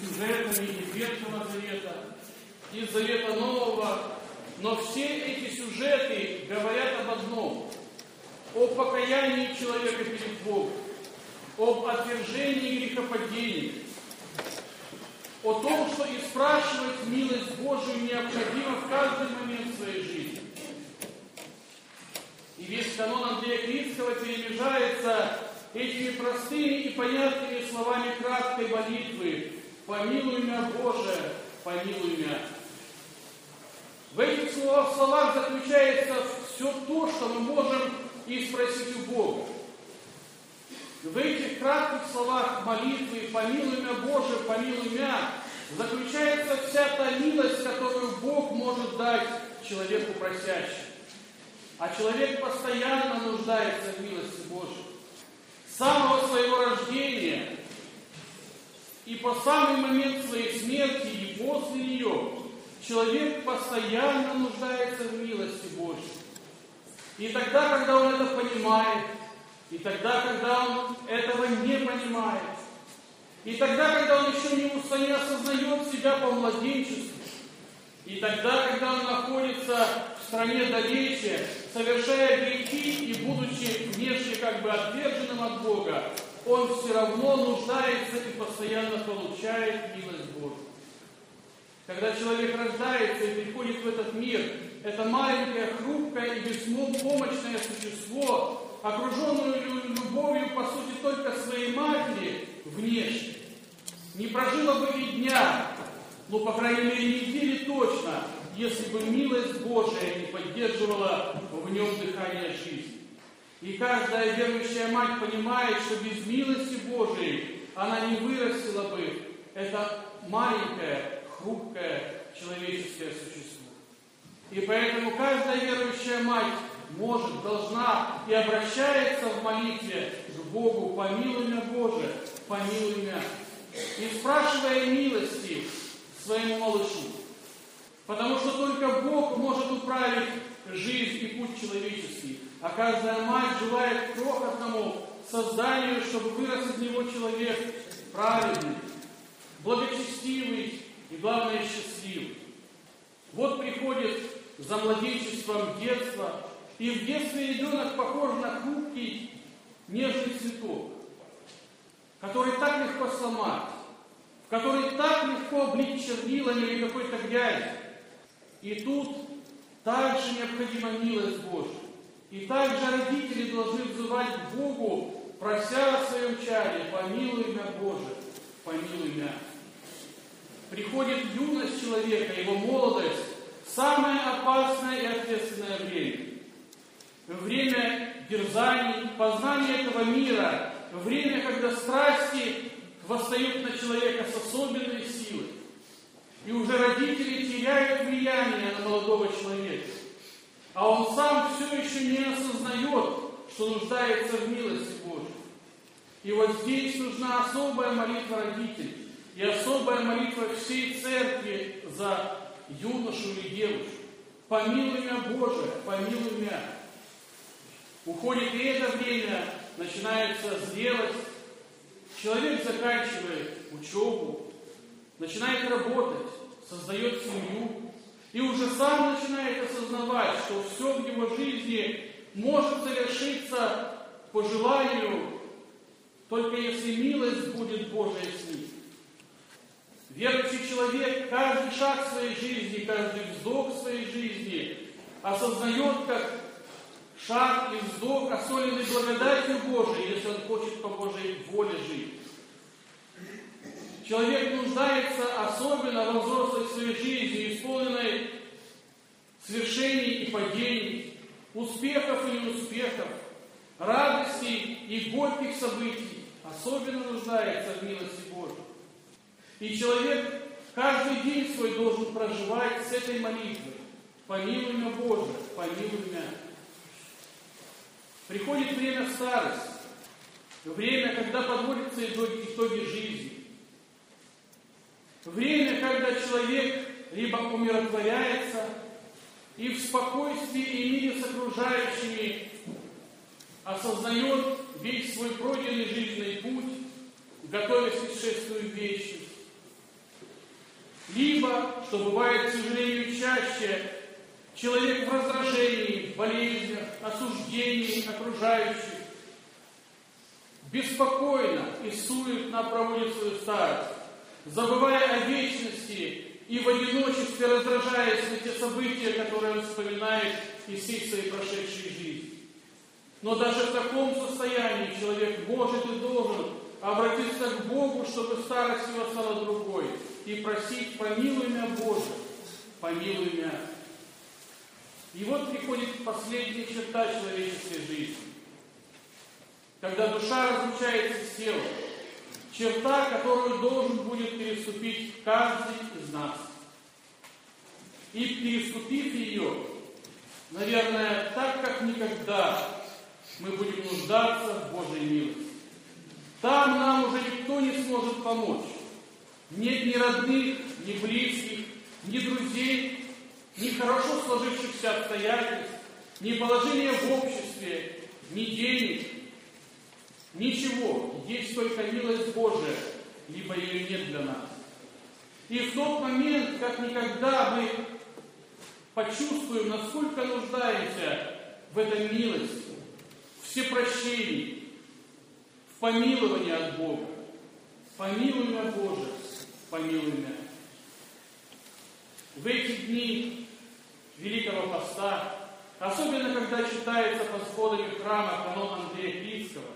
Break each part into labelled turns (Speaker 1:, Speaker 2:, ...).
Speaker 1: сюжетами из Ветхого Завета, из Завета Нового, но все эти сюжеты говорят об одном – о покаянии человека перед Богом, об отвержении грехопадения, о том, что и спрашивать милость Божию необходимо в каждый момент своей жизни. И весь канон Андрея Критского перемежается этими простыми и понятными словами краткой молитвы «Помилуй меня, Боже, помилуй меня». В этих словах, словах заключается все то, что мы можем и спросить у Бога. В этих кратких словах молитвы «Помилуй меня, Боже, помилуй меня» заключается вся та милость, которую Бог может дать человеку просящему. А человек постоянно нуждается в милости Божьей. С самого своего рождения и по самый момент своей смерти и после нее человек постоянно нуждается в милости Божьей. И тогда, когда он это понимает, и тогда, когда он этого не понимает, и тогда, когда он еще не осознает себя по младенчеству, и тогда, когда он находится в стране далече, совершая грехи и будучи внешне как бы отверженным от Бога, он все равно нуждается и постоянно получает милость Божию. Когда человек рождается и приходит в этот мир, это маленькое, хрупкое и беспомощное существо, окруженное любовью, по сути, только своей матери, внешне. Не прожило бы и дня, но, по крайней мере, недели точно, если бы милость Божия не поддерживала в нем дыхание жизни. И каждая верующая мать понимает, что без милости Божией она не вырастила бы это маленькое, хрупкое человеческое существо. И поэтому каждая верующая мать может, должна и обращается в молитве к Богу, помилуй меня, Боже, помилуй меня. И спрашивая милости своему малышу. Потому что только Бог может управить жизнь и путь человеческий. А каждая мать желает крохотному созданию, чтобы вырос из него человек праведный, благочестивый и, главное, счастливый. Вот приходит за младенчеством детство, и в детстве ребенок похож на хрупкий, нежный цветок, который так легко сломать, в который так легко облить чернилами или какой-то грязью. И тут также необходима милость Божья. И также родители должны взывать к Богу, прося о своем чаде, помилуй меня, Боже, помилуй меня. Приходит юность человека, его молодость, самое опасное и ответственное время. Время дерзаний, познания этого мира, время, когда страсти восстают на человека с особенной силой. И уже родители теряют влияние на молодого человека. А он сам все еще не осознает, что нуждается в милости Божьей. И вот здесь нужна особая молитва родителей и особая молитва всей церкви за юношу или девушку. Помилуй меня, Боже, помилуй меня. Уходит и это время, начинается зрелость. Человек заканчивает учебу, начинает работать, создает семью, и уже сам начинает осознавать, что все в его жизни может совершиться по желанию, только если милость будет Божия с ним. Верующий человек каждый шаг своей жизни, каждый вздох своей жизни осознает как шаг и вздох, осоленный благодатью Божией, если он хочет по Божьей воле жить. Человек нуждается особенно во взрослой своей жизни, исполненной свершений и падений, успехов и неуспехов, радостей и горьких событий, особенно нуждается в милости Божьей. И человек каждый день свой должен проживать с этой молитвой. Помилуй меня, Боже, помилуй меня. Приходит время старости, время, когда подводятся итоги жизни. Время, когда человек либо умиротворяется и в спокойствии и мире с окружающими осознает весь свой пройденный жизненный путь, готовясь к шествию вечности. что бывает, к сожалению, чаще, человек в раздражении, болезнях, осуждении окружающих, беспокойно и суетно проводит свою старость, забывая о вечности и в одиночестве раздражаясь на те события, которые он вспоминает из всей своей прошедшей жизни. Но даже в таком состоянии человек может и должен обратиться к Богу, чтобы старость его стала другой, и просить «помилуй меня, Боже, помилуй меня». И вот приходит последняя черта человеческой жизни. Когда душа разлучается с телом, черта, которую должен будет переступить каждый из нас. И переступив ее, наверное, так как никогда мы будем нуждаться в Божьей милости. Там нам уже никто не сможет помочь. Нет ни родных, ни близких, ни друзей, ни хорошо сложившихся обстоятельств, ни положения в обществе, ни денег, Ничего, есть только милость Божия, либо ее нет для нас. И в тот момент, как никогда мы почувствуем, насколько нуждаемся в этой милости, все прощения, в помиловании от Бога. Помилуй меня, Боже, помилуй меня. В эти дни Великого Поста, особенно когда читается под сходами храма канон Андрея Критского,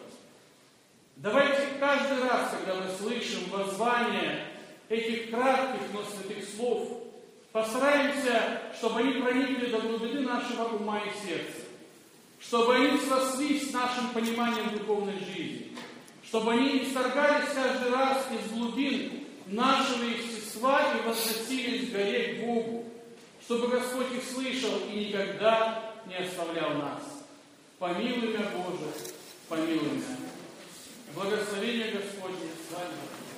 Speaker 1: Давайте каждый раз, когда мы слышим воззвание этих кратких, но святых слов, постараемся, чтобы они проникли до глубины нашего ума и сердца, чтобы они срослись с нашим пониманием духовной жизни, чтобы они исторгались каждый раз из глубин нашего естества и возносились в горе к Богу, чтобы Господь их слышал и никогда не оставлял нас. Помилуй меня, Боже, помилуй меня. Благословение Господне с вами.